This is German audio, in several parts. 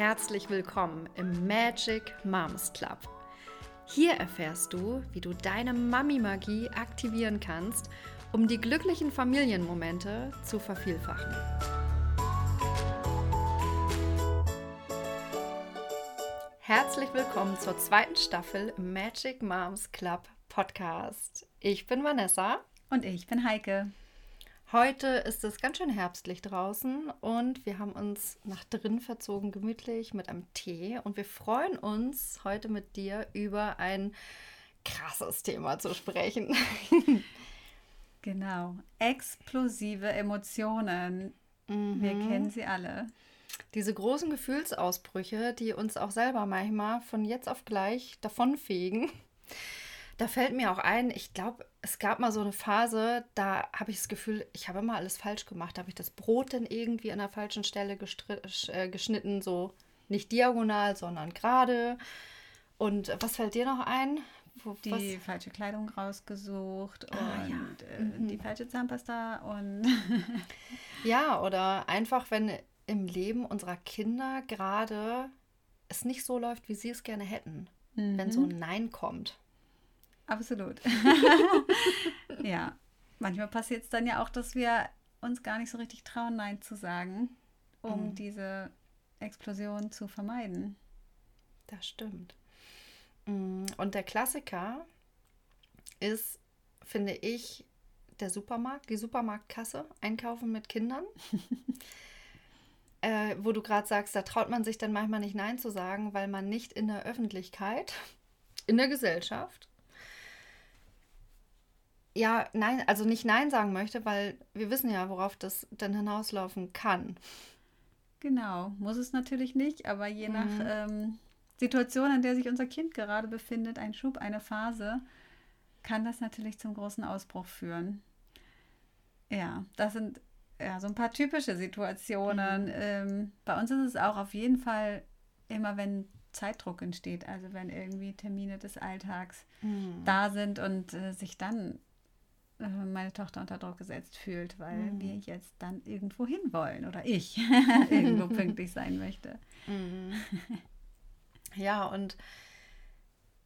herzlich willkommen im Magic Moms Club. Hier erfährst du, wie du deine Mami-Magie aktivieren kannst, um die glücklichen Familienmomente zu vervielfachen. Herzlich willkommen zur zweiten Staffel im Magic Moms Club Podcast. Ich bin Vanessa. Und ich bin Heike. Heute ist es ganz schön herbstlich draußen und wir haben uns nach drin verzogen, gemütlich mit einem Tee. Und wir freuen uns, heute mit dir über ein krasses Thema zu sprechen. genau, explosive Emotionen. Mhm. Wir kennen sie alle. Diese großen Gefühlsausbrüche, die uns auch selber manchmal von jetzt auf gleich davonfegen. Da fällt mir auch ein, ich glaube, es gab mal so eine Phase, da habe ich das Gefühl, ich habe immer alles falsch gemacht. Da habe ich das Brot dann irgendwie an der falschen Stelle äh, geschnitten, so nicht diagonal, sondern gerade. Und was fällt dir noch ein? Wo, die was? falsche Kleidung rausgesucht ah, und ja. äh, mhm. die falsche Zahnpasta und ja, oder einfach, wenn im Leben unserer Kinder gerade es nicht so läuft, wie sie es gerne hätten. Mhm. Wenn so ein Nein kommt. Absolut. ja, manchmal passiert es dann ja auch, dass wir uns gar nicht so richtig trauen, Nein zu sagen, um mhm. diese Explosion zu vermeiden. Das stimmt. Mm, und der Klassiker ist, finde ich, der Supermarkt, die Supermarktkasse, einkaufen mit Kindern. äh, wo du gerade sagst, da traut man sich dann manchmal nicht Nein zu sagen, weil man nicht in der Öffentlichkeit, in der Gesellschaft ja, nein, also nicht Nein sagen möchte, weil wir wissen ja, worauf das dann hinauslaufen kann. Genau, muss es natürlich nicht, aber je mhm. nach ähm, Situation, in der sich unser Kind gerade befindet, ein Schub, eine Phase, kann das natürlich zum großen Ausbruch führen. Ja, das sind ja so ein paar typische Situationen. Mhm. Ähm, bei uns ist es auch auf jeden Fall immer, wenn Zeitdruck entsteht, also wenn irgendwie Termine des Alltags mhm. da sind und äh, sich dann meine Tochter unter Druck gesetzt fühlt, weil mhm. wir jetzt dann irgendwo hin wollen oder ich irgendwo pünktlich sein möchte. Mhm. Ja, und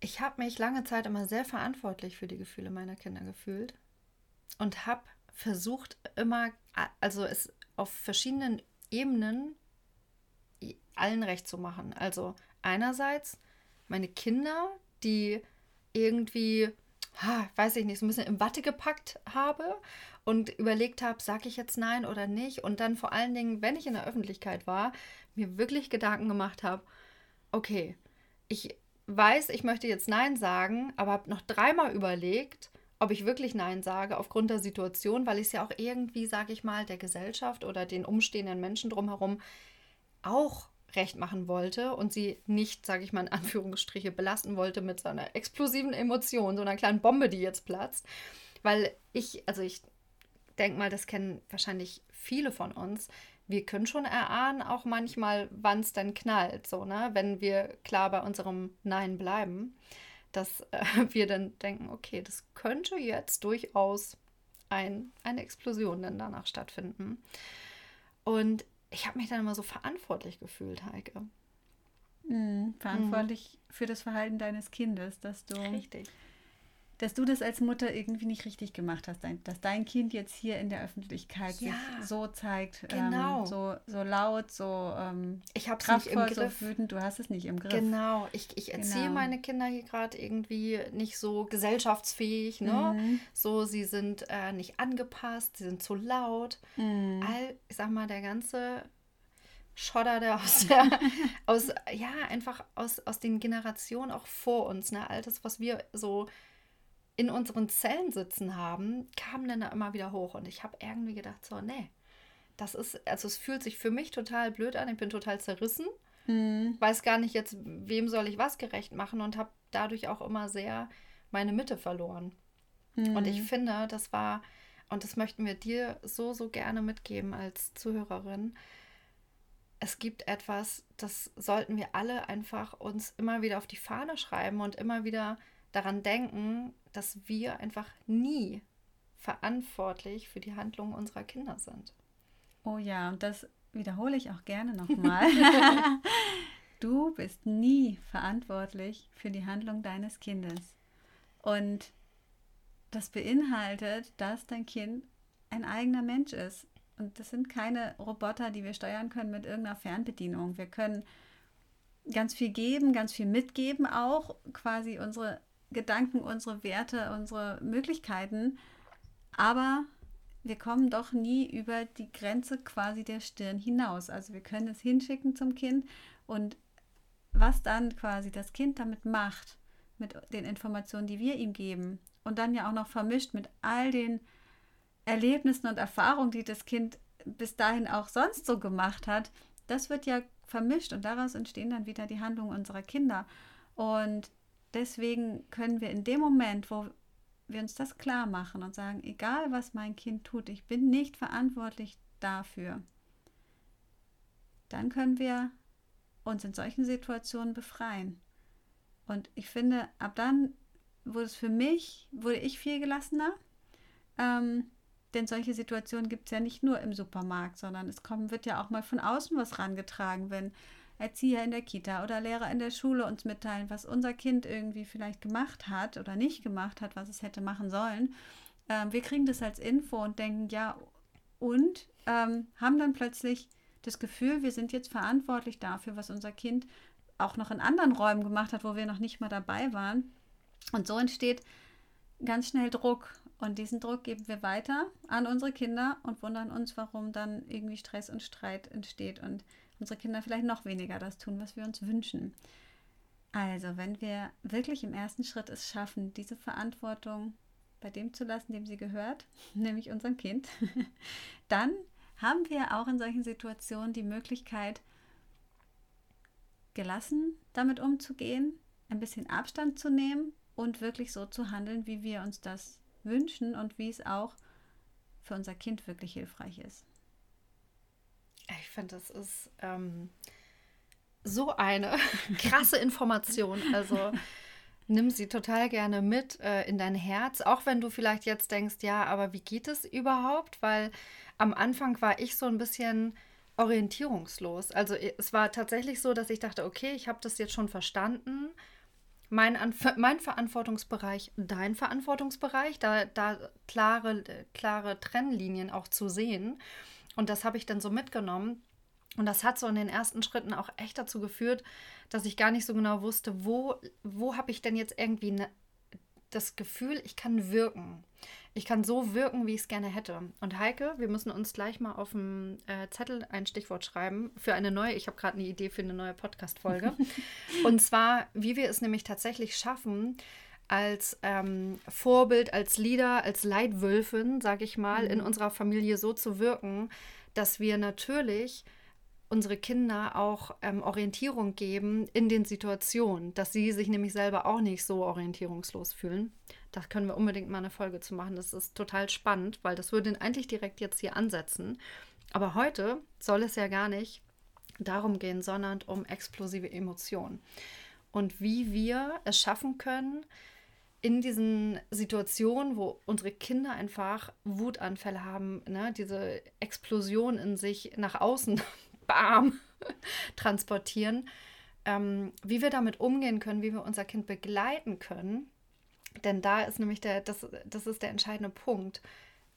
ich habe mich lange Zeit immer sehr verantwortlich für die Gefühle meiner Kinder gefühlt und habe versucht immer, also es auf verschiedenen Ebenen allen recht zu machen. Also einerseits meine Kinder, die irgendwie ha, weiß ich nicht, so ein bisschen in Watte gepackt habe und überlegt habe, sage ich jetzt nein oder nicht. Und dann vor allen Dingen, wenn ich in der Öffentlichkeit war, mir wirklich Gedanken gemacht habe, okay, ich weiß, ich möchte jetzt nein sagen, aber habe noch dreimal überlegt, ob ich wirklich Nein sage aufgrund der Situation, weil ich es ja auch irgendwie, sage ich mal, der Gesellschaft oder den umstehenden Menschen drumherum auch recht machen wollte und sie nicht, sage ich mal in Anführungsstriche, belasten wollte mit so einer explosiven Emotion, so einer kleinen Bombe, die jetzt platzt. Weil ich, also ich denke mal, das kennen wahrscheinlich viele von uns. Wir können schon erahnen, auch manchmal, wann es dann knallt, so, ne? Wenn wir klar bei unserem Nein bleiben, dass äh, wir dann denken, okay, das könnte jetzt durchaus ein, eine Explosion dann danach stattfinden. Und ich habe mich dann immer so verantwortlich gefühlt, Heike. Mhm, verantwortlich mhm. für das Verhalten deines Kindes, dass du. Richtig dass du das als Mutter irgendwie nicht richtig gemacht hast, dass dein Kind jetzt hier in der Öffentlichkeit ja, sich so zeigt, ähm, genau. ähm, so, so laut, so ähm, ich hab's kraftvoll, nicht im Griff. so wütend, du hast es nicht im Griff. Genau, ich, ich erziehe genau. meine Kinder hier gerade irgendwie nicht so gesellschaftsfähig, ne? Mhm. So, sie sind äh, nicht angepasst, sie sind zu laut. Mhm. All, ich sag mal, der ganze Schodder, der aus der, aus, ja, einfach aus, aus den Generationen auch vor uns, ne? All das, was wir so in unseren Zellen sitzen haben, kam dann immer wieder hoch. Und ich habe irgendwie gedacht, so, nee, das ist, also es fühlt sich für mich total blöd an. Ich bin total zerrissen. Mhm. Weiß gar nicht jetzt, wem soll ich was gerecht machen und habe dadurch auch immer sehr meine Mitte verloren. Mhm. Und ich finde, das war, und das möchten wir dir so, so gerne mitgeben als Zuhörerin. Es gibt etwas, das sollten wir alle einfach uns immer wieder auf die Fahne schreiben und immer wieder daran denken, dass wir einfach nie verantwortlich für die Handlungen unserer Kinder sind. Oh ja, und das wiederhole ich auch gerne nochmal. Du bist nie verantwortlich für die Handlung deines Kindes. Und das beinhaltet, dass dein Kind ein eigener Mensch ist. Und das sind keine Roboter, die wir steuern können mit irgendeiner Fernbedienung. Wir können ganz viel geben, ganz viel mitgeben, auch quasi unsere Gedanken, unsere Werte, unsere Möglichkeiten. Aber wir kommen doch nie über die Grenze quasi der Stirn hinaus. Also wir können es hinschicken zum Kind und was dann quasi das Kind damit macht, mit den Informationen, die wir ihm geben und dann ja auch noch vermischt mit all den Erlebnissen und Erfahrungen, die das Kind bis dahin auch sonst so gemacht hat, das wird ja vermischt und daraus entstehen dann wieder die Handlungen unserer Kinder. Und deswegen können wir in dem Moment, wo wir uns das klar machen und sagen, egal was mein Kind tut, ich bin nicht verantwortlich dafür, dann können wir uns in solchen Situationen befreien. Und ich finde, ab dann wurde es für mich, wurde ich viel gelassener. Ähm, denn solche Situationen gibt es ja nicht nur im Supermarkt, sondern es kommt, wird ja auch mal von außen was rangetragen, wenn Erzieher in der Kita oder Lehrer in der Schule uns mitteilen, was unser Kind irgendwie vielleicht gemacht hat oder nicht gemacht hat, was es hätte machen sollen. Ähm, wir kriegen das als Info und denken, ja, und ähm, haben dann plötzlich das Gefühl, wir sind jetzt verantwortlich dafür, was unser Kind auch noch in anderen Räumen gemacht hat, wo wir noch nicht mal dabei waren. Und so entsteht ganz schnell Druck. Und diesen Druck geben wir weiter an unsere Kinder und wundern uns, warum dann irgendwie Stress und Streit entsteht und unsere Kinder vielleicht noch weniger das tun, was wir uns wünschen. Also, wenn wir wirklich im ersten Schritt es schaffen, diese Verantwortung bei dem zu lassen, dem sie gehört, nämlich unserem Kind, dann haben wir auch in solchen Situationen die Möglichkeit, gelassen damit umzugehen, ein bisschen Abstand zu nehmen und wirklich so zu handeln, wie wir uns das wünschen und wie es auch für unser Kind wirklich hilfreich ist. Ich finde, das ist ähm, so eine krasse Information. Also nimm sie total gerne mit äh, in dein Herz, auch wenn du vielleicht jetzt denkst, ja, aber wie geht es überhaupt? Weil am Anfang war ich so ein bisschen orientierungslos. Also es war tatsächlich so, dass ich dachte, okay, ich habe das jetzt schon verstanden mein, mein Verantwortungsbereich, dein Verantwortungsbereich, da, da klare, klare Trennlinien auch zu sehen. Und das habe ich dann so mitgenommen. Und das hat so in den ersten Schritten auch echt dazu geführt, dass ich gar nicht so genau wusste, wo, wo habe ich denn jetzt irgendwie ne, das Gefühl, ich kann wirken. Ich kann so wirken, wie ich es gerne hätte. Und Heike, wir müssen uns gleich mal auf dem äh, Zettel ein Stichwort schreiben für eine neue, ich habe gerade eine Idee für eine neue Podcast-Folge. und zwar, wie wir es nämlich tatsächlich schaffen, als ähm, Vorbild, als Leader, als Leitwölfin, sage ich mal, mhm. in unserer Familie so zu wirken, dass wir natürlich unsere Kinder auch ähm, Orientierung geben in den Situationen, dass sie sich nämlich selber auch nicht so orientierungslos fühlen. Da können wir unbedingt mal eine Folge zu machen. Das ist total spannend, weil das würde eigentlich direkt jetzt hier ansetzen. Aber heute soll es ja gar nicht darum gehen, sondern um explosive Emotionen. Und wie wir es schaffen können, in diesen Situationen, wo unsere Kinder einfach Wutanfälle haben, ne, diese Explosion in sich nach außen bam, transportieren, ähm, wie wir damit umgehen können, wie wir unser Kind begleiten können. Denn da ist nämlich der, das, das ist der entscheidende Punkt.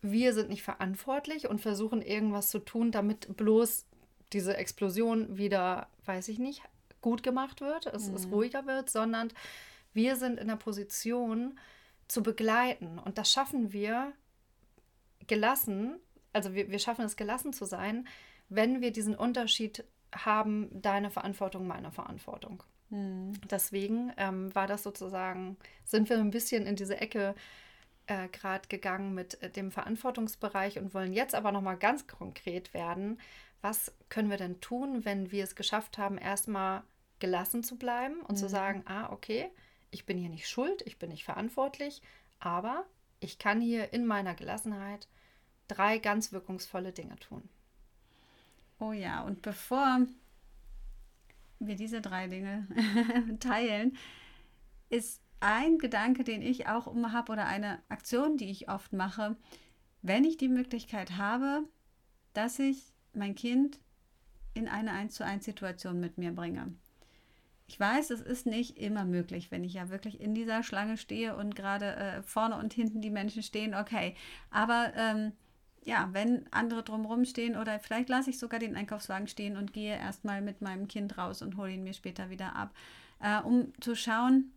Wir sind nicht verantwortlich und versuchen irgendwas zu tun, damit bloß diese Explosion wieder, weiß ich nicht, gut gemacht wird, es, mhm. es ruhiger wird, sondern wir sind in der Position zu begleiten. Und das schaffen wir gelassen, also wir, wir schaffen es gelassen zu sein, wenn wir diesen Unterschied haben, deine Verantwortung, meine Verantwortung. Mhm. Deswegen ähm, war das sozusagen, sind wir ein bisschen in diese Ecke äh, gerade gegangen mit äh, dem Verantwortungsbereich und wollen jetzt aber nochmal ganz konkret werden. Was können wir denn tun, wenn wir es geschafft haben, erstmal gelassen zu bleiben und mhm. zu sagen, ah, okay, ich bin hier nicht schuld, ich bin nicht verantwortlich, aber ich kann hier in meiner Gelassenheit drei ganz wirkungsvolle Dinge tun. Oh ja, und bevor wir diese drei Dinge teilen, ist ein Gedanke, den ich auch immer habe oder eine Aktion, die ich oft mache, wenn ich die Möglichkeit habe, dass ich mein Kind in eine 1 zu 1 Situation mit mir bringe. Ich weiß, es ist nicht immer möglich, wenn ich ja wirklich in dieser Schlange stehe und gerade äh, vorne und hinten die Menschen stehen, okay. Aber ähm, ja, wenn andere drumherum stehen oder vielleicht lasse ich sogar den Einkaufswagen stehen und gehe erstmal mit meinem Kind raus und hole ihn mir später wieder ab, äh, um zu schauen,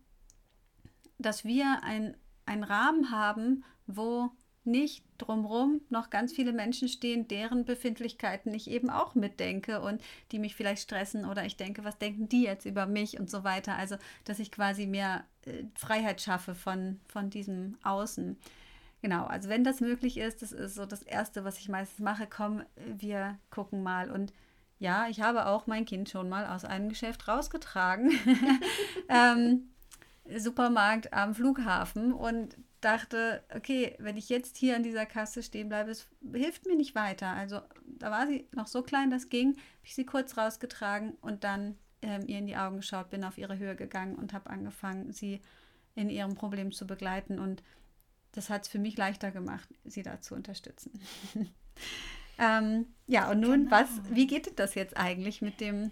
dass wir ein, einen Rahmen haben, wo nicht drumherum noch ganz viele Menschen stehen, deren Befindlichkeiten ich eben auch mitdenke und die mich vielleicht stressen oder ich denke, was denken die jetzt über mich und so weiter. Also, dass ich quasi mehr äh, Freiheit schaffe von, von diesem Außen. Genau, also wenn das möglich ist, das ist so das Erste, was ich meistens mache, komm, wir gucken mal. Und ja, ich habe auch mein Kind schon mal aus einem Geschäft rausgetragen. ähm, Supermarkt am Flughafen und dachte, okay, wenn ich jetzt hier an dieser Kasse stehen bleibe, es hilft mir nicht weiter. Also da war sie noch so klein, das ging, habe ich sie kurz rausgetragen und dann ähm, ihr in die Augen geschaut, bin auf ihre Höhe gegangen und habe angefangen, sie in ihrem Problem zu begleiten. Und das hat es für mich leichter gemacht, sie da zu unterstützen. ähm, ja, und nun, genau. was, wie geht das jetzt eigentlich mit dem,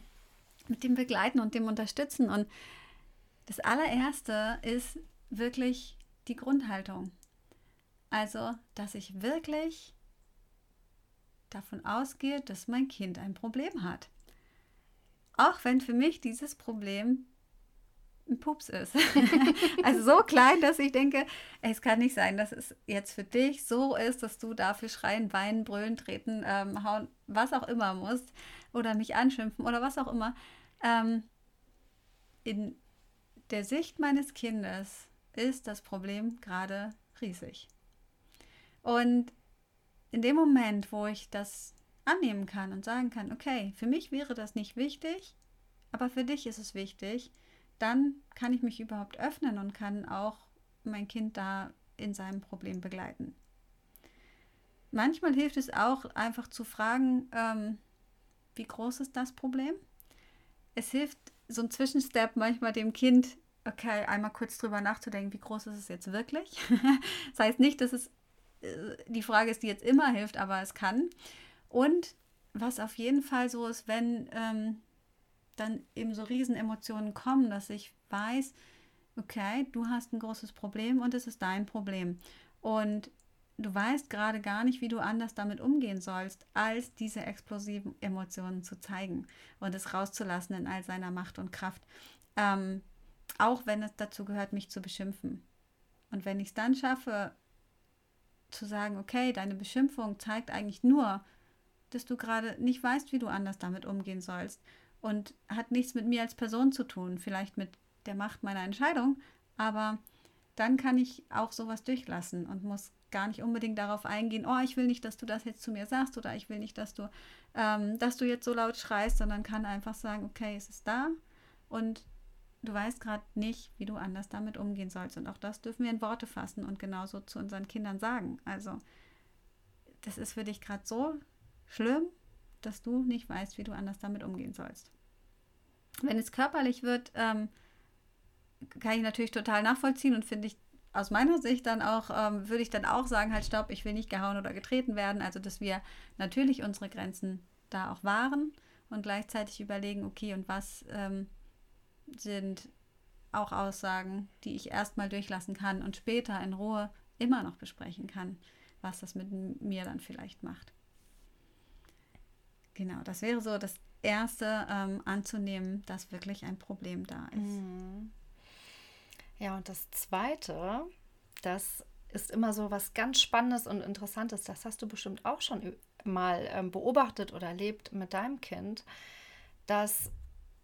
mit dem Begleiten und dem Unterstützen? Und das allererste ist wirklich die Grundhaltung. Also, dass ich wirklich davon ausgehe, dass mein Kind ein Problem hat. Auch wenn für mich dieses Problem ein Pups ist. also so klein, dass ich denke, es kann nicht sein, dass es jetzt für dich so ist, dass du dafür schreien, weinen, brüllen, treten, ähm, hauen, was auch immer musst oder mich anschimpfen oder was auch immer. Ähm, in der Sicht meines Kindes ist das Problem gerade riesig. Und in dem Moment, wo ich das annehmen kann und sagen kann, okay, für mich wäre das nicht wichtig, aber für dich ist es wichtig, dann kann ich mich überhaupt öffnen und kann auch mein Kind da in seinem Problem begleiten. Manchmal hilft es auch einfach zu fragen, ähm, wie groß ist das Problem? Es hilft so ein Zwischenstep manchmal dem Kind okay, einmal kurz drüber nachzudenken, wie groß ist es jetzt wirklich? das heißt nicht, dass es äh, die Frage ist, die jetzt immer hilft, aber es kann. Und was auf jeden Fall so ist, wenn ähm, dann eben so Riesenemotionen kommen, dass ich weiß, okay, du hast ein großes Problem und es ist dein Problem. Und du weißt gerade gar nicht, wie du anders damit umgehen sollst, als diese explosiven Emotionen zu zeigen und es rauszulassen in all seiner Macht und Kraft. Ähm, auch wenn es dazu gehört, mich zu beschimpfen. Und wenn ich es dann schaffe, zu sagen, okay, deine Beschimpfung zeigt eigentlich nur, dass du gerade nicht weißt, wie du anders damit umgehen sollst und hat nichts mit mir als Person zu tun, vielleicht mit der Macht meiner Entscheidung, aber dann kann ich auch sowas durchlassen und muss gar nicht unbedingt darauf eingehen, oh, ich will nicht, dass du das jetzt zu mir sagst oder ich will nicht, dass du, ähm, dass du jetzt so laut schreist, sondern kann einfach sagen, okay, es ist da und du weißt gerade nicht, wie du anders damit umgehen sollst. Und auch das dürfen wir in Worte fassen und genauso zu unseren Kindern sagen. Also, das ist für dich gerade so schlimm, dass du nicht weißt, wie du anders damit umgehen sollst. Wenn es körperlich wird, ähm, kann ich natürlich total nachvollziehen und finde ich aus meiner Sicht dann auch, ähm, würde ich dann auch sagen, halt stopp, ich will nicht gehauen oder getreten werden. Also, dass wir natürlich unsere Grenzen da auch wahren und gleichzeitig überlegen, okay, und was ähm, sind auch Aussagen, die ich erstmal durchlassen kann und später in Ruhe immer noch besprechen kann, was das mit mir dann vielleicht macht. Genau, das wäre so das Erste ähm, anzunehmen, dass wirklich ein Problem da ist. Mhm. Ja, und das Zweite, das ist immer so was ganz Spannendes und Interessantes. Das hast du bestimmt auch schon mal ähm, beobachtet oder erlebt mit deinem Kind, dass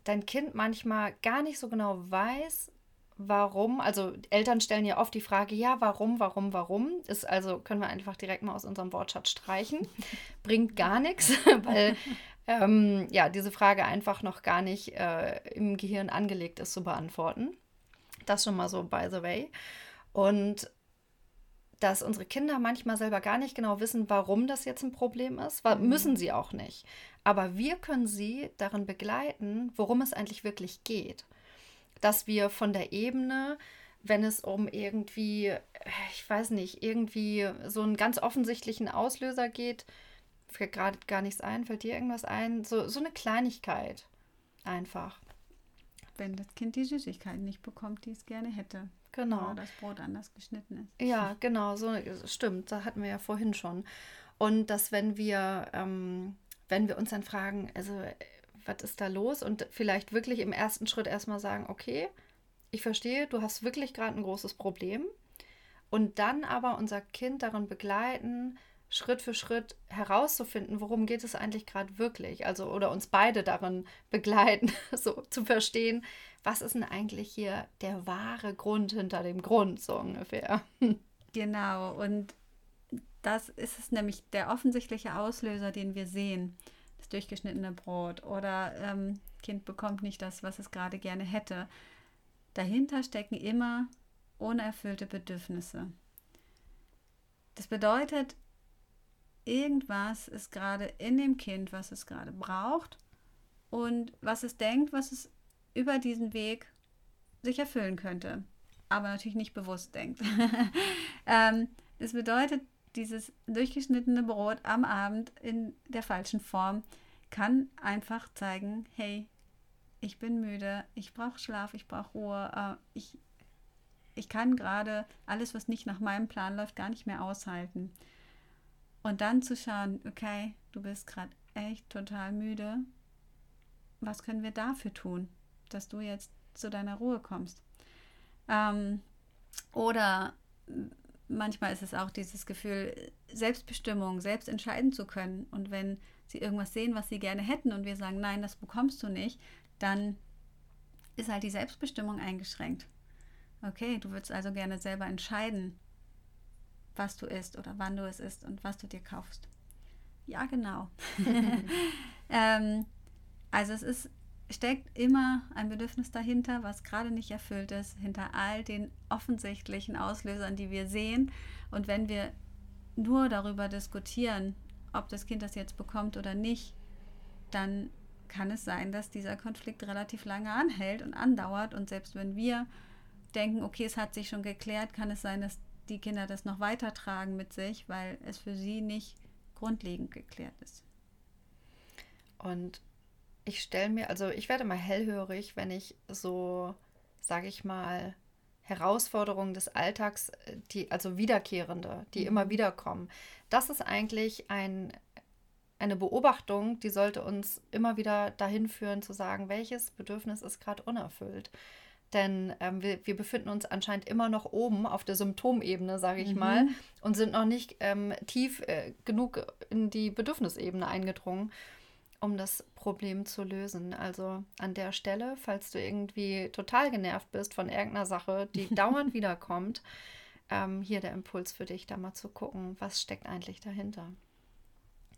dein Kind manchmal gar nicht so genau weiß, warum. Also Eltern stellen ja oft die Frage, ja, warum, warum, warum. Ist also, können wir einfach direkt mal aus unserem Wortschatz streichen. Bringt gar nichts, weil ähm, ja, diese Frage einfach noch gar nicht äh, im Gehirn angelegt ist zu beantworten. Das schon mal so by the way. Und dass unsere Kinder manchmal selber gar nicht genau wissen, warum das jetzt ein Problem ist. Mhm. Müssen sie auch nicht. Aber wir können sie darin begleiten, worum es eigentlich wirklich geht. Dass wir von der Ebene, wenn es um irgendwie, ich weiß nicht, irgendwie so einen ganz offensichtlichen Auslöser geht, fällt gerade gar nichts ein, fällt dir irgendwas ein? So, so eine Kleinigkeit einfach. wenn das Kind die Süßigkeiten nicht bekommt, die es gerne hätte. Genau. Oder das Brot anders geschnitten ist. Ja, genau, so stimmt. Da hatten wir ja vorhin schon. Und dass wenn wir, ähm, wenn wir uns dann fragen, also was ist da los? Und vielleicht wirklich im ersten Schritt erstmal sagen, okay, ich verstehe, du hast wirklich gerade ein großes Problem. Und dann aber unser Kind darin begleiten, Schritt für Schritt herauszufinden, worum geht es eigentlich gerade wirklich. Also, oder uns beide darin begleiten, so zu verstehen, was ist denn eigentlich hier der wahre Grund hinter dem Grund, so ungefähr. Genau, und das ist es nämlich der offensichtliche Auslöser, den wir sehen. Das durchgeschnittene Brot oder ähm, Kind bekommt nicht das, was es gerade gerne hätte. Dahinter stecken immer unerfüllte Bedürfnisse. Das bedeutet, irgendwas ist gerade in dem Kind, was es gerade braucht und was es denkt, was es über diesen Weg sich erfüllen könnte, aber natürlich nicht bewusst denkt. ähm, das bedeutet, dieses durchgeschnittene Brot am Abend in der falschen Form kann einfach zeigen, hey, ich bin müde, ich brauche Schlaf, ich brauche Ruhe, äh, ich, ich kann gerade alles, was nicht nach meinem Plan läuft, gar nicht mehr aushalten. Und dann zu schauen, okay, du bist gerade echt total müde, was können wir dafür tun, dass du jetzt zu deiner Ruhe kommst? Ähm, oder manchmal ist es auch dieses Gefühl, Selbstbestimmung, selbst entscheiden zu können. Und wenn sie irgendwas sehen, was sie gerne hätten und wir sagen, nein, das bekommst du nicht, dann ist halt die Selbstbestimmung eingeschränkt. Okay, du würdest also gerne selber entscheiden, was du isst oder wann du es isst und was du dir kaufst. Ja, genau. ähm, also es ist, steckt immer ein Bedürfnis dahinter, was gerade nicht erfüllt ist, hinter all den offensichtlichen Auslösern, die wir sehen. Und wenn wir nur darüber diskutieren, ob das Kind das jetzt bekommt oder nicht, dann kann es sein, dass dieser Konflikt relativ lange anhält und andauert. Und selbst wenn wir denken, okay, es hat sich schon geklärt, kann es sein, dass die Kinder das noch weitertragen mit sich, weil es für sie nicht grundlegend geklärt ist. Und ich stelle mir, also ich werde mal hellhörig, wenn ich so, sage ich mal, Herausforderungen des Alltags, die also wiederkehrende, die mhm. immer wieder kommen. Das ist eigentlich ein, eine Beobachtung, die sollte uns immer wieder dahin führen zu sagen, welches Bedürfnis ist gerade unerfüllt. Denn ähm, wir, wir, befinden uns anscheinend immer noch oben auf der Symptomebene, sage ich mhm. mal, und sind noch nicht ähm, tief äh, genug in die Bedürfnisebene eingedrungen, um das Problem zu lösen. Also an der Stelle, falls du irgendwie total genervt bist von irgendeiner Sache, die dauernd wiederkommt, ähm, hier der Impuls für dich, da mal zu gucken, was steckt eigentlich dahinter.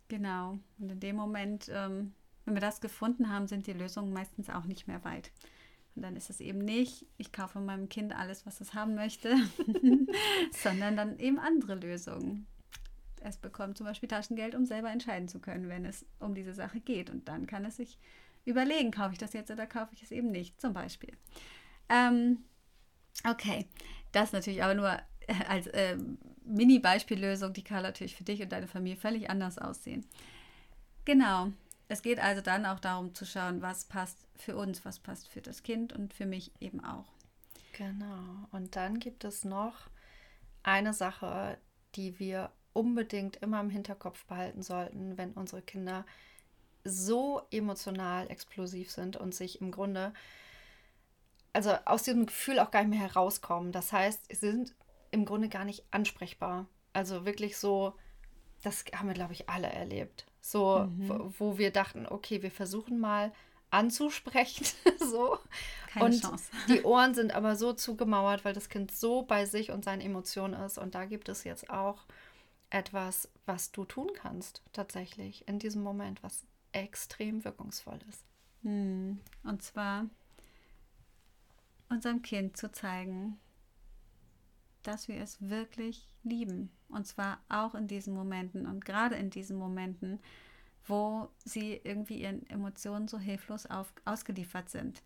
Genau. Und in dem Moment, ähm, wenn wir das gefunden haben, sind die Lösungen meistens auch nicht mehr weit. Und dann ist es eben nicht, ich kaufe meinem Kind alles, was es haben möchte, sondern dann eben andere Lösungen. Es bekommt zum Beispiel Taschengeld, um selber entscheiden zu können, wenn es um diese Sache geht. Und dann kann es sich überlegen, kaufe ich das jetzt oder kaufe ich es eben nicht, zum Beispiel. Ähm, okay, das natürlich aber nur als äh, Mini-Beispiellösung, die kann natürlich für dich und deine Familie völlig anders aussehen. Genau, es geht also dann auch darum zu schauen, was passt für uns, was passt für das Kind und für mich eben auch. Genau. Und dann gibt es noch eine Sache, die wir unbedingt immer im Hinterkopf behalten sollten, wenn unsere Kinder so emotional explosiv sind und sich im Grunde, also aus diesem Gefühl auch gar nicht mehr herauskommen. Das heißt, sie sind im Grunde gar nicht ansprechbar. Also wirklich so, das haben wir, glaube ich, alle erlebt. So, mhm. wo, wo wir dachten, okay, wir versuchen mal anzusprechen. so. Keine und Chance. die Ohren sind aber so zugemauert, weil das Kind so bei sich und seinen Emotionen ist. Und da gibt es jetzt auch etwas, was du tun kannst, tatsächlich, in diesem Moment, was extrem wirkungsvoll ist. Hm. Und zwar unserem Kind zu zeigen, dass wir es wirklich lieben. Und zwar auch in diesen Momenten und gerade in diesen Momenten, wo sie irgendwie ihren Emotionen so hilflos auf, ausgeliefert sind.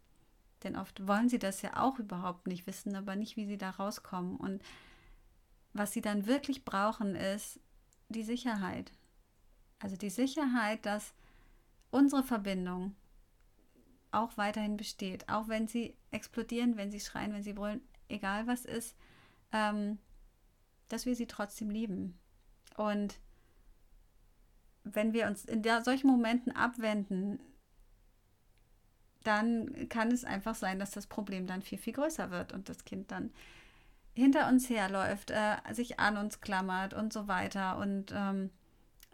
Denn oft wollen sie das ja auch überhaupt nicht wissen, aber nicht, wie sie da rauskommen. Und was sie dann wirklich brauchen, ist die Sicherheit. Also die Sicherheit, dass unsere Verbindung auch weiterhin besteht. Auch wenn sie explodieren, wenn sie schreien, wenn sie brüllen, egal was ist, ähm, dass wir sie trotzdem lieben. Und wenn wir uns in der, solchen Momenten abwenden, dann kann es einfach sein, dass das Problem dann viel, viel größer wird und das Kind dann hinter uns herläuft, äh, sich an uns klammert und so weiter. Und ähm,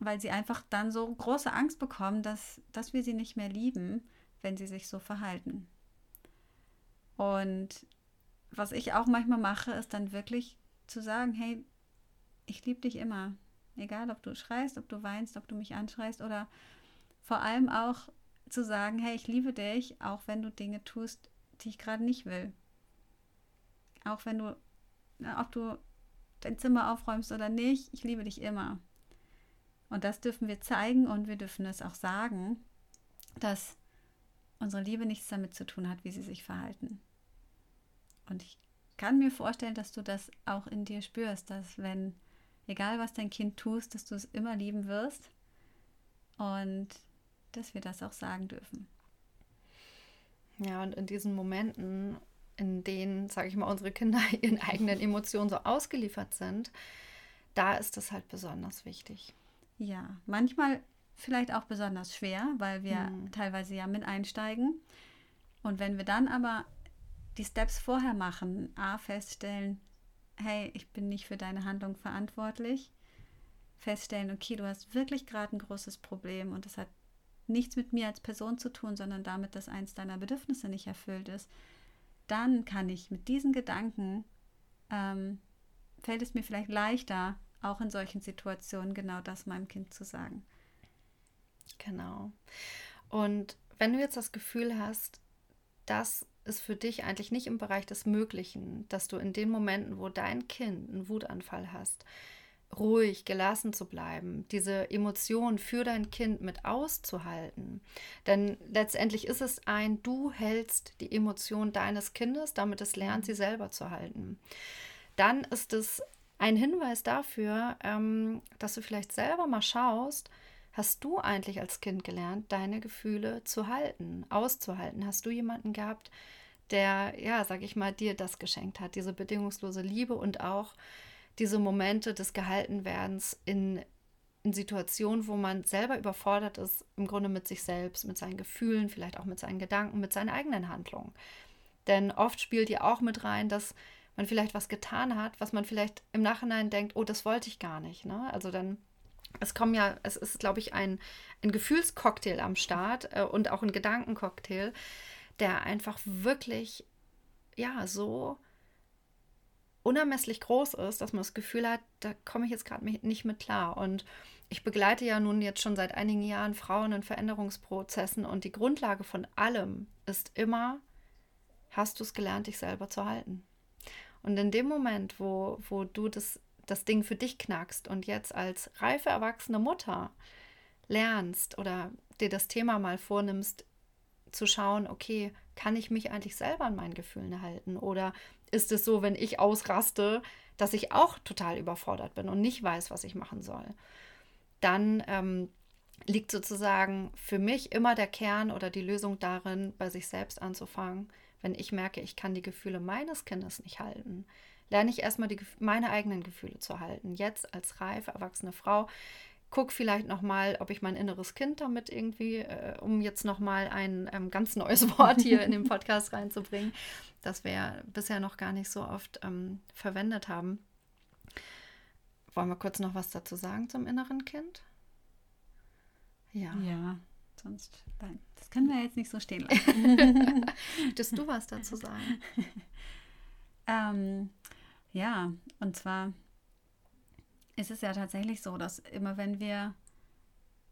weil sie einfach dann so große Angst bekommen, dass, dass wir sie nicht mehr lieben, wenn sie sich so verhalten. Und was ich auch manchmal mache, ist dann wirklich zu sagen, hey, ich liebe dich immer. Egal, ob du schreist, ob du weinst, ob du mich anschreist oder vor allem auch zu sagen, hey, ich liebe dich, auch wenn du Dinge tust, die ich gerade nicht will. Auch wenn du, ob du dein Zimmer aufräumst oder nicht, ich liebe dich immer. Und das dürfen wir zeigen und wir dürfen es auch sagen, dass unsere Liebe nichts damit zu tun hat, wie sie sich verhalten. Und ich kann mir vorstellen, dass du das auch in dir spürst, dass wenn, egal was dein Kind tust, dass du es immer lieben wirst und dass wir das auch sagen dürfen. Ja, und in diesen Momenten, in denen, sage ich mal, unsere Kinder ihren eigenen Emotionen so ausgeliefert sind, da ist das halt besonders wichtig. Ja, manchmal vielleicht auch besonders schwer, weil wir hm. teilweise ja mit einsteigen. Und wenn wir dann aber die Steps vorher machen, a feststellen, hey, ich bin nicht für deine Handlung verantwortlich, feststellen, okay, du hast wirklich gerade ein großes Problem und das hat nichts mit mir als Person zu tun, sondern damit, dass eins deiner Bedürfnisse nicht erfüllt ist, dann kann ich mit diesen Gedanken, ähm, fällt es mir vielleicht leichter, auch in solchen Situationen genau das meinem Kind zu sagen. Genau. Und wenn du jetzt das Gefühl hast, das ist für dich eigentlich nicht im Bereich des Möglichen, dass du in den Momenten, wo dein Kind einen Wutanfall hast, ruhig, gelassen zu bleiben, diese Emotionen für dein Kind mit auszuhalten. Denn letztendlich ist es ein, du hältst die Emotion deines Kindes, damit es lernt, sie selber zu halten. Dann ist es ein Hinweis dafür, ähm, dass du vielleicht selber mal schaust, hast du eigentlich als Kind gelernt, deine Gefühle zu halten, auszuhalten? Hast du jemanden gehabt, der, ja, sag ich mal, dir das geschenkt hat, diese bedingungslose Liebe und auch diese Momente des Gehaltenwerdens in, in Situationen, wo man selber überfordert ist, im Grunde mit sich selbst, mit seinen Gefühlen, vielleicht auch mit seinen Gedanken, mit seinen eigenen Handlungen. Denn oft spielt ja auch mit rein, dass man vielleicht was getan hat, was man vielleicht im Nachhinein denkt, oh, das wollte ich gar nicht. Ne? Also dann, es kommen ja, es ist, glaube ich, ein, ein Gefühlscocktail am Start äh, und auch ein Gedankencocktail, der einfach wirklich, ja, so unermesslich groß ist, dass man das Gefühl hat, da komme ich jetzt gerade nicht mit klar. Und ich begleite ja nun jetzt schon seit einigen Jahren Frauen in Veränderungsprozessen und die Grundlage von allem ist immer, hast du es gelernt, dich selber zu halten? Und in dem Moment, wo, wo du das, das Ding für dich knackst und jetzt als reife erwachsene Mutter lernst oder dir das Thema mal vornimmst, zu schauen, okay, kann ich mich eigentlich selber an meinen Gefühlen halten? Oder ist es so, wenn ich ausraste, dass ich auch total überfordert bin und nicht weiß, was ich machen soll? Dann ähm, liegt sozusagen für mich immer der Kern oder die Lösung darin, bei sich selbst anzufangen, wenn ich merke, ich kann die Gefühle meines Kindes nicht halten, lerne ich erstmal die, meine eigenen Gefühle zu halten. Jetzt als reife, erwachsene Frau, guck vielleicht nochmal, ob ich mein inneres Kind damit irgendwie, äh, um jetzt nochmal ein ähm, ganz neues Wort hier in den Podcast reinzubringen, das wir ja bisher noch gar nicht so oft ähm, verwendet haben. Wollen wir kurz noch was dazu sagen zum inneren Kind? Ja. Ja. Sonst, nein, das können wir jetzt nicht so stehen lassen. Würdest du was dazu sagen? ähm, ja, und zwar ist es ja tatsächlich so, dass immer wenn wir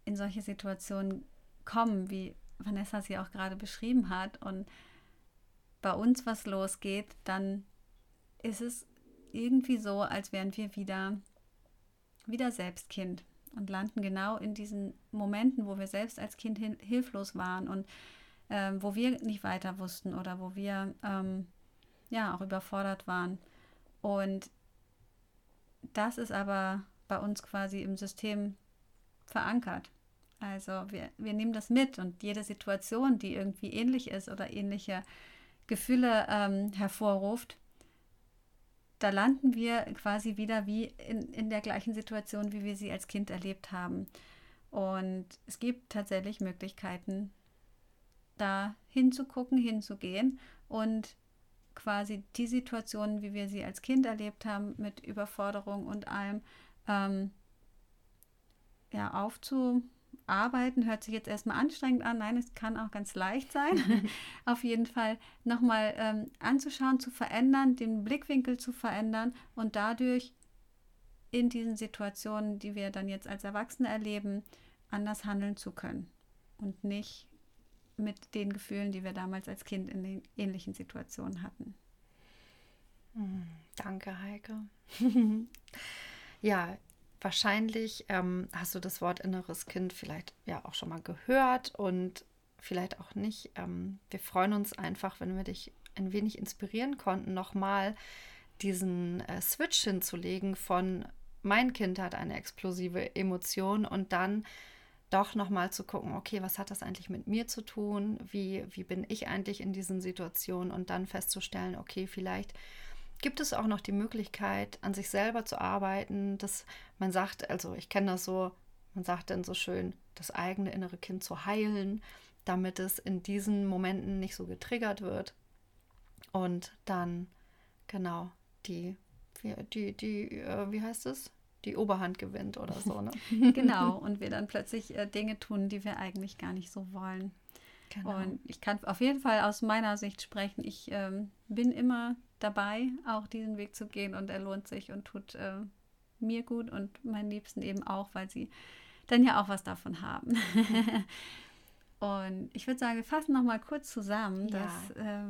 in solche Situationen kommen, wie Vanessa sie auch gerade beschrieben hat, und bei uns was losgeht, dann ist es irgendwie so, als wären wir wieder, wieder selbst Kind und landen genau in diesen Momenten, wo wir selbst als Kind hilflos waren und ähm, wo wir nicht weiter wussten oder wo wir ähm, ja auch überfordert waren. Und das ist aber bei uns quasi im System verankert. Also wir, wir nehmen das mit und jede Situation, die irgendwie ähnlich ist oder ähnliche Gefühle ähm, hervorruft, da landen wir quasi wieder wie in, in der gleichen Situation, wie wir sie als Kind erlebt haben. Und es gibt tatsächlich Möglichkeiten, da hinzugucken, hinzugehen und quasi die Situationen, wie wir sie als Kind erlebt haben, mit Überforderung und allem, ähm, ja, aufzuarbeiten. Hört sich jetzt erstmal anstrengend an. Nein, es kann auch ganz leicht sein. Auf jeden Fall nochmal ähm, anzuschauen, zu verändern, den Blickwinkel zu verändern und dadurch in diesen Situationen, die wir dann jetzt als Erwachsene erleben, anders handeln zu können und nicht mit den Gefühlen, die wir damals als Kind in den ähnlichen Situationen hatten. Hm, danke, Heike. ja, wahrscheinlich ähm, hast du das Wort inneres Kind vielleicht ja auch schon mal gehört und vielleicht auch nicht. Ähm, wir freuen uns einfach, wenn wir dich ein wenig inspirieren konnten, nochmal diesen äh, Switch hinzulegen von mein Kind hat eine explosive Emotion und dann doch nochmal zu gucken, okay, was hat das eigentlich mit mir zu tun? Wie, wie bin ich eigentlich in diesen Situationen? Und dann festzustellen, okay, vielleicht gibt es auch noch die Möglichkeit, an sich selber zu arbeiten, dass man sagt, also ich kenne das so, man sagt dann so schön, das eigene innere Kind zu heilen, damit es in diesen Momenten nicht so getriggert wird. Und dann, genau, die, die, die, äh, wie heißt es? Die Oberhand gewinnt oder so. Ne? genau, und wir dann plötzlich äh, Dinge tun, die wir eigentlich gar nicht so wollen. Genau. Und ich kann auf jeden Fall aus meiner Sicht sprechen. Ich ähm, bin immer dabei, auch diesen Weg zu gehen und er lohnt sich und tut äh, mir gut und meinen Liebsten eben auch, weil sie dann ja auch was davon haben. und ich würde sagen, wir fassen noch mal kurz zusammen, ja. dass äh,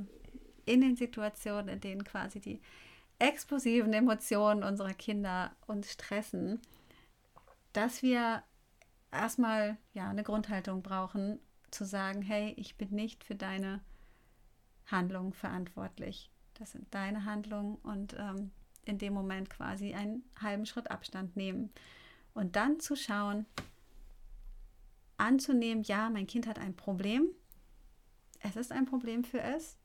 in den Situationen, in denen quasi die explosiven Emotionen unserer Kinder uns stressen, dass wir erstmal ja eine Grundhaltung brauchen, zu sagen, hey, ich bin nicht für deine Handlungen verantwortlich. Das sind deine Handlungen und ähm, in dem Moment quasi einen halben Schritt Abstand nehmen und dann zu schauen, anzunehmen, ja, mein Kind hat ein Problem. Es ist ein Problem für es.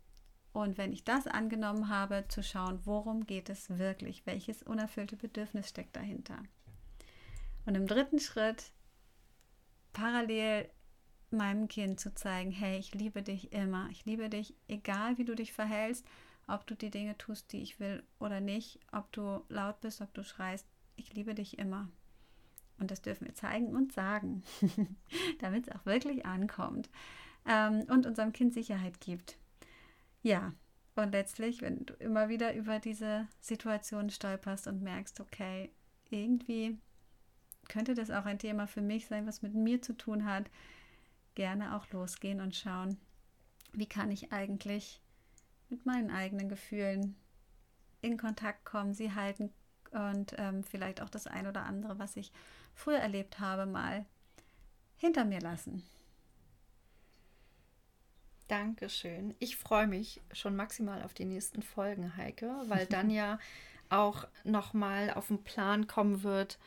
Und wenn ich das angenommen habe, zu schauen, worum geht es wirklich? Welches unerfüllte Bedürfnis steckt dahinter? Und im dritten Schritt parallel meinem Kind zu zeigen, hey, ich liebe dich immer. Ich liebe dich, egal wie du dich verhältst, ob du die Dinge tust, die ich will oder nicht, ob du laut bist, ob du schreist. Ich liebe dich immer. Und das dürfen wir zeigen und sagen, damit es auch wirklich ankommt ähm, und unserem Kind Sicherheit gibt. Ja, und letztlich, wenn du immer wieder über diese Situation stolperst und merkst, okay, irgendwie könnte das auch ein Thema für mich sein, was mit mir zu tun hat, gerne auch losgehen und schauen, wie kann ich eigentlich mit meinen eigenen Gefühlen in Kontakt kommen, sie halten und ähm, vielleicht auch das ein oder andere, was ich früher erlebt habe, mal hinter mir lassen. Dankeschön. Ich freue mich schon maximal auf die nächsten Folgen, Heike, weil dann ja auch nochmal auf den Plan kommen wird,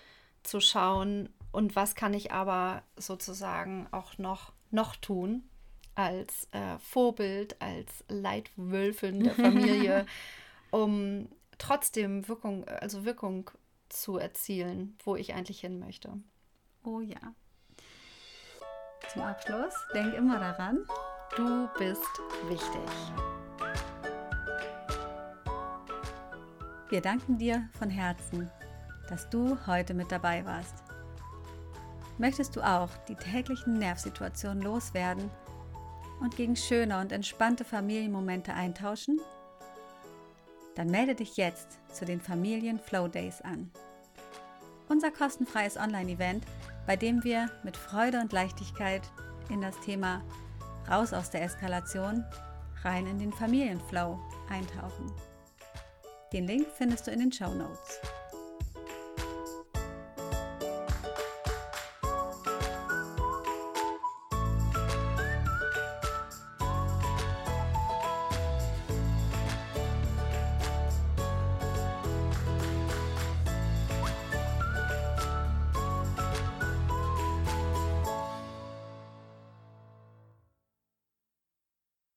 zu schauen, und was kann ich aber sozusagen auch noch, noch tun als äh, Vorbild, als Leitwölfin der Familie, um trotzdem Wirkung, also Wirkung zu erzielen, wo ich eigentlich hin möchte. Oh ja. Zum Abschluss, denk immer daran, Du bist wichtig. Wir danken dir von Herzen, dass du heute mit dabei warst. Möchtest du auch die täglichen Nervsituationen loswerden und gegen schöne und entspannte Familienmomente eintauschen? Dann melde dich jetzt zu den Familien Flow Days an. Unser kostenfreies Online-Event, bei dem wir mit Freude und Leichtigkeit in das Thema raus aus der Eskalation, rein in den Familienflow eintauchen. Den Link findest du in den Show Notes.